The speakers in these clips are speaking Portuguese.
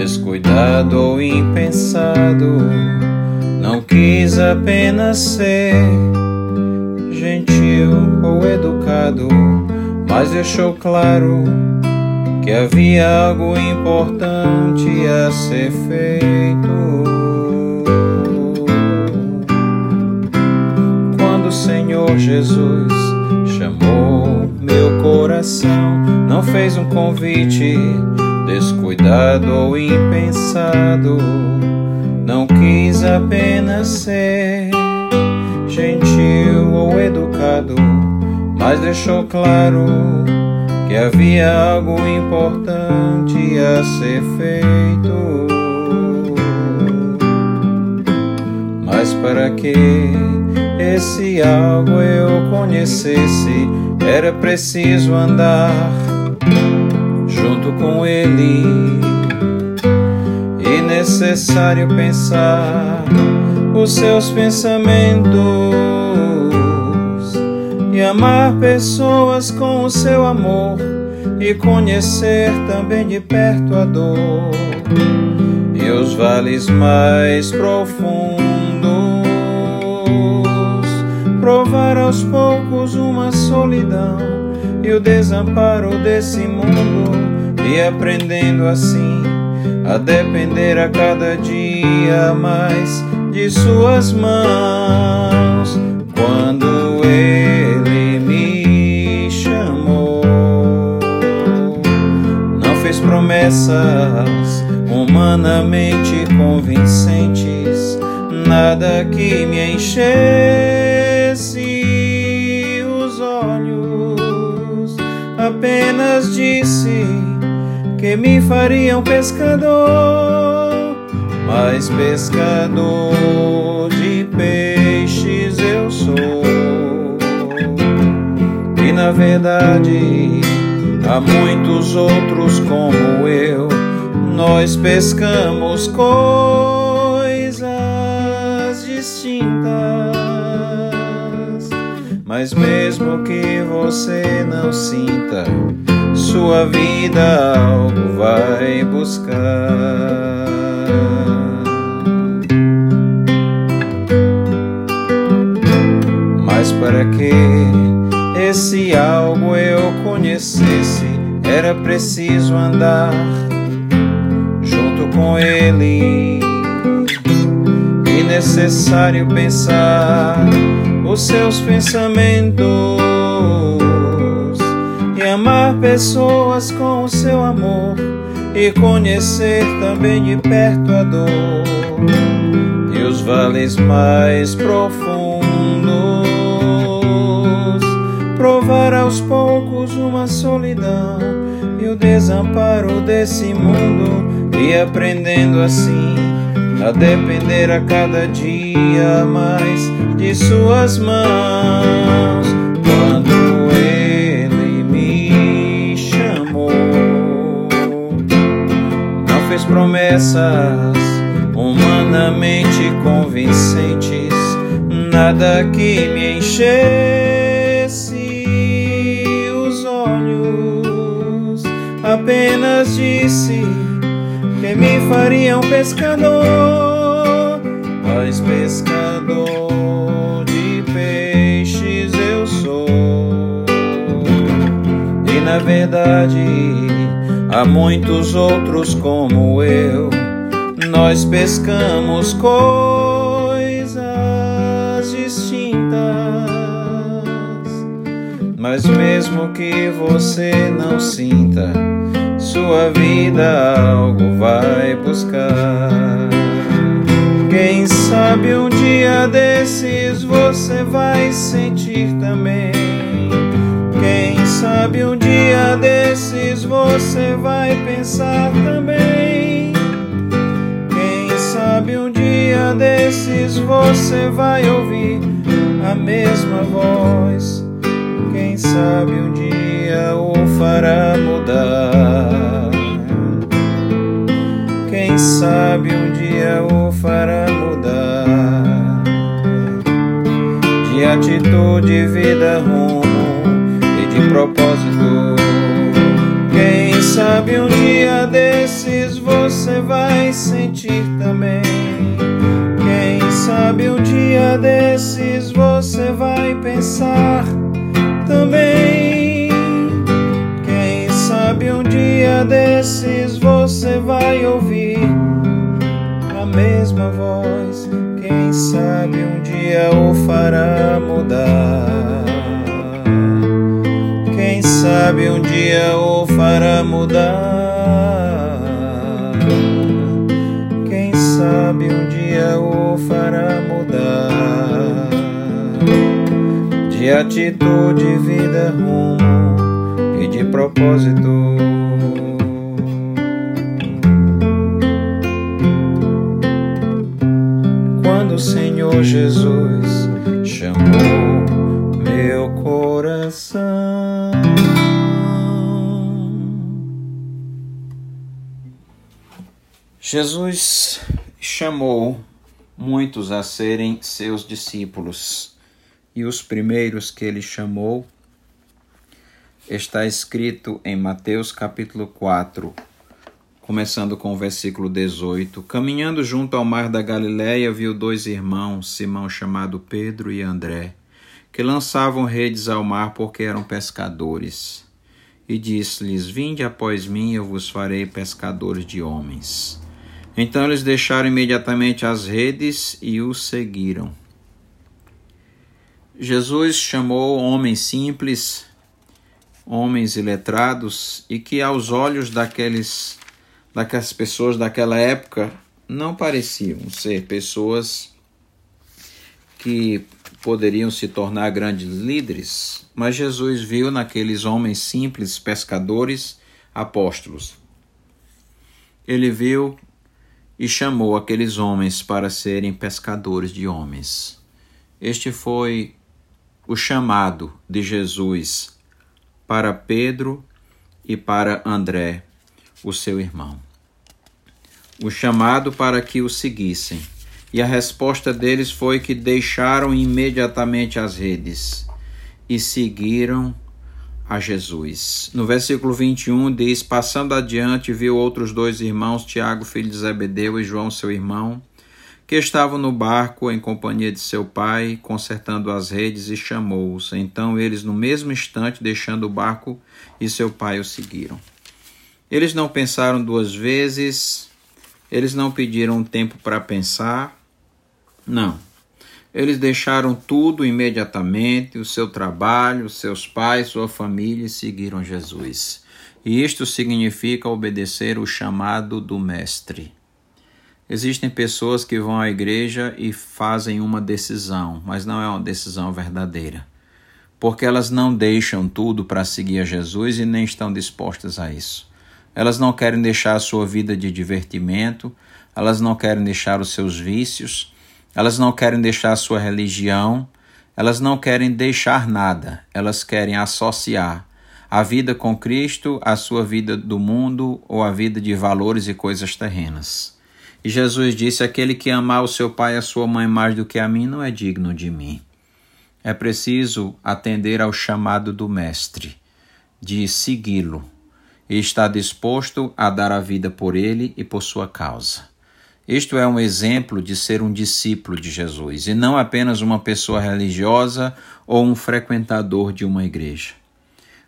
descuidado ou impensado, não quis apenas ser gentil ou educado, mas deixou claro que havia algo importante a ser feito. Quando o Senhor Jesus chamou meu coração, não fez um convite descuidado ou impensado, não quis apenas ser gentil ou educado, mas deixou claro que havia algo importante a ser feito. Mas para que esse algo eu conhecesse, era preciso andar junto com ele. E necessário pensar os seus pensamentos e amar pessoas com o seu amor e conhecer também de perto a dor e os vales mais profundos. Provar aos poucos uma solidão e o desamparo desse mundo e aprendendo assim a depender a cada dia mais de suas mãos quando ele me chamou. Não fez promessas humanamente convincentes, nada que me enchesse os olhos, apenas disse que me faria um pescador, mas pescador de peixes eu sou. E na verdade há muitos outros como eu, nós pescamos coisas distintas. Mas mesmo que você não sinta, sua vida algo vai buscar. Mas para que esse algo eu conhecesse, era preciso andar junto com ele. E necessário pensar os seus pensamentos pessoas com o seu amor e conhecer também de perto a dor e os vales mais profundos. Provar aos poucos uma solidão e o desamparo desse mundo e aprendendo assim a depender a cada dia mais de suas mãos. Promessas humanamente convincentes, nada que me enchesse os olhos, apenas disse que me faria um pescador, mas pescador de peixes eu sou. E na verdade há muitos outros como eu, nós pescamos coisas distintas. Mas mesmo que você não sinta, sua vida algo vai buscar. Quem sabe um dia desses você vai sentir também. Quem sabe um dia desses você vai pensar também. Quem sabe um dia desses você vai ouvir a mesma voz. Quem sabe um dia o fará mudar. Quem sabe um dia o fará mudar de atitude, vida rumo propósito. Dia desses você vai sentir também. Quem sabe um dia desses você vai pensar também. Quem sabe um dia desses você vai ouvir a mesma voz. Quem sabe um dia o fará mudar sabe um dia o fará mudar. Quem sabe um dia o fará mudar. De atitude, vida, rumo e de propósito. Quando o Senhor Jesus chamou meu coração. Jesus chamou muitos a serem seus discípulos, e os primeiros que ele chamou está escrito em Mateus capítulo 4, começando com o versículo 18. Caminhando junto ao mar da Galiléia, viu dois irmãos, Simão chamado Pedro e André, que lançavam redes ao mar porque eram pescadores. E disse-lhes: Vinde após mim, eu vos farei pescadores de homens. Então eles deixaram imediatamente as redes e o seguiram. Jesus chamou homens simples, homens iletrados e que aos olhos daqueles daquelas pessoas daquela época não pareciam ser pessoas que poderiam se tornar grandes líderes, mas Jesus viu naqueles homens simples, pescadores, apóstolos. Ele viu e chamou aqueles homens para serem pescadores de homens. Este foi o chamado de Jesus para Pedro e para André, o seu irmão. O chamado para que o seguissem. E a resposta deles foi que deixaram imediatamente as redes e seguiram a Jesus. No versículo 21 diz: Passando adiante, viu outros dois irmãos, Tiago, filho de Zebedeu, e João, seu irmão, que estavam no barco em companhia de seu pai, consertando as redes, e chamou-os. Então eles, no mesmo instante, deixando o barco, e seu pai o seguiram. Eles não pensaram duas vezes, eles não pediram tempo para pensar. Não eles deixaram tudo imediatamente, o seu trabalho, seus pais, sua família e seguiram Jesus. E isto significa obedecer o chamado do Mestre. Existem pessoas que vão à igreja e fazem uma decisão, mas não é uma decisão verdadeira, porque elas não deixam tudo para seguir a Jesus e nem estão dispostas a isso. Elas não querem deixar a sua vida de divertimento, elas não querem deixar os seus vícios, elas não querem deixar a sua religião, elas não querem deixar nada, elas querem associar a vida com Cristo à sua vida do mundo ou a vida de valores e coisas terrenas. E Jesus disse: Aquele que amar o seu pai e a sua mãe mais do que a mim não é digno de mim. É preciso atender ao chamado do Mestre, de segui-lo, e estar disposto a dar a vida por ele e por sua causa. Isto é um exemplo de ser um discípulo de Jesus e não apenas uma pessoa religiosa ou um frequentador de uma igreja.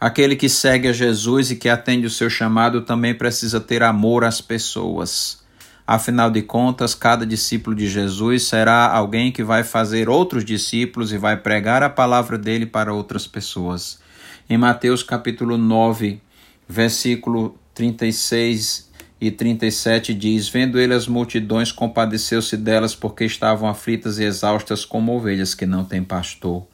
Aquele que segue a Jesus e que atende o seu chamado também precisa ter amor às pessoas. Afinal de contas, cada discípulo de Jesus será alguém que vai fazer outros discípulos e vai pregar a palavra dele para outras pessoas. Em Mateus capítulo 9, versículo 36 e 37 diz: Vendo ele as multidões, compadeceu-se delas, porque estavam aflitas e exaustas como ovelhas que não têm pastor.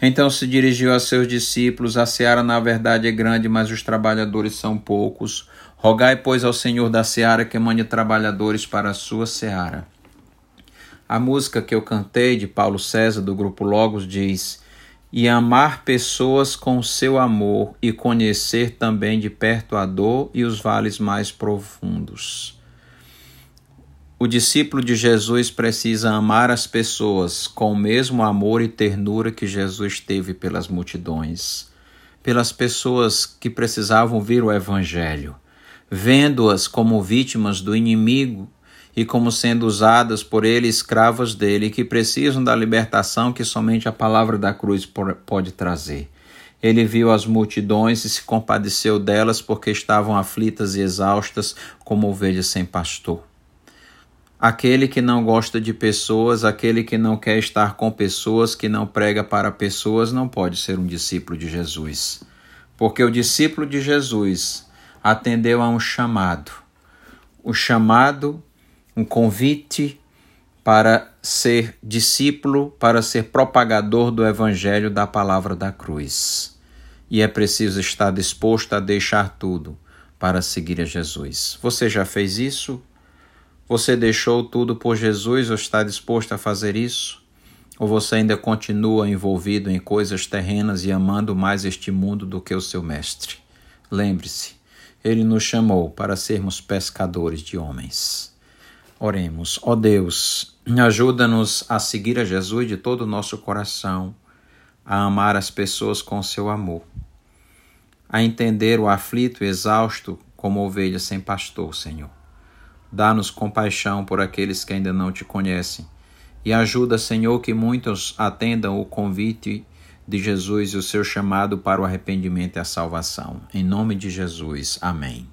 Então se dirigiu a seus discípulos: A seara, na verdade, é grande, mas os trabalhadores são poucos. Rogai, pois, ao Senhor da seara que mande trabalhadores para a sua seara. A música que eu cantei de Paulo César, do grupo Logos, diz: e amar pessoas com seu amor e conhecer também de perto a dor e os vales mais profundos. O discípulo de Jesus precisa amar as pessoas com o mesmo amor e ternura que Jesus teve pelas multidões. pelas pessoas que precisavam ouvir o Evangelho, vendo-as como vítimas do inimigo e como sendo usadas por ele, escravas dele, que precisam da libertação que somente a palavra da cruz pode trazer. Ele viu as multidões e se compadeceu delas porque estavam aflitas e exaustas como ovelhas sem pastor. Aquele que não gosta de pessoas, aquele que não quer estar com pessoas, que não prega para pessoas, não pode ser um discípulo de Jesus. Porque o discípulo de Jesus atendeu a um chamado. O chamado, um convite para ser discípulo, para ser propagador do evangelho da palavra da cruz. E é preciso estar disposto a deixar tudo para seguir a Jesus. Você já fez isso? Você deixou tudo por Jesus ou está disposto a fazer isso? Ou você ainda continua envolvido em coisas terrenas e amando mais este mundo do que o seu mestre? Lembre-se, ele nos chamou para sermos pescadores de homens. Oremos, ó oh Deus, ajuda-nos a seguir a Jesus de todo o nosso coração, a amar as pessoas com seu amor, a entender o aflito e exausto como ovelha sem pastor, Senhor Dá-nos compaixão por aqueles que ainda não te conhecem. E ajuda, Senhor, que muitos atendam o convite de Jesus e o seu chamado para o arrependimento e a salvação. Em nome de Jesus. Amém.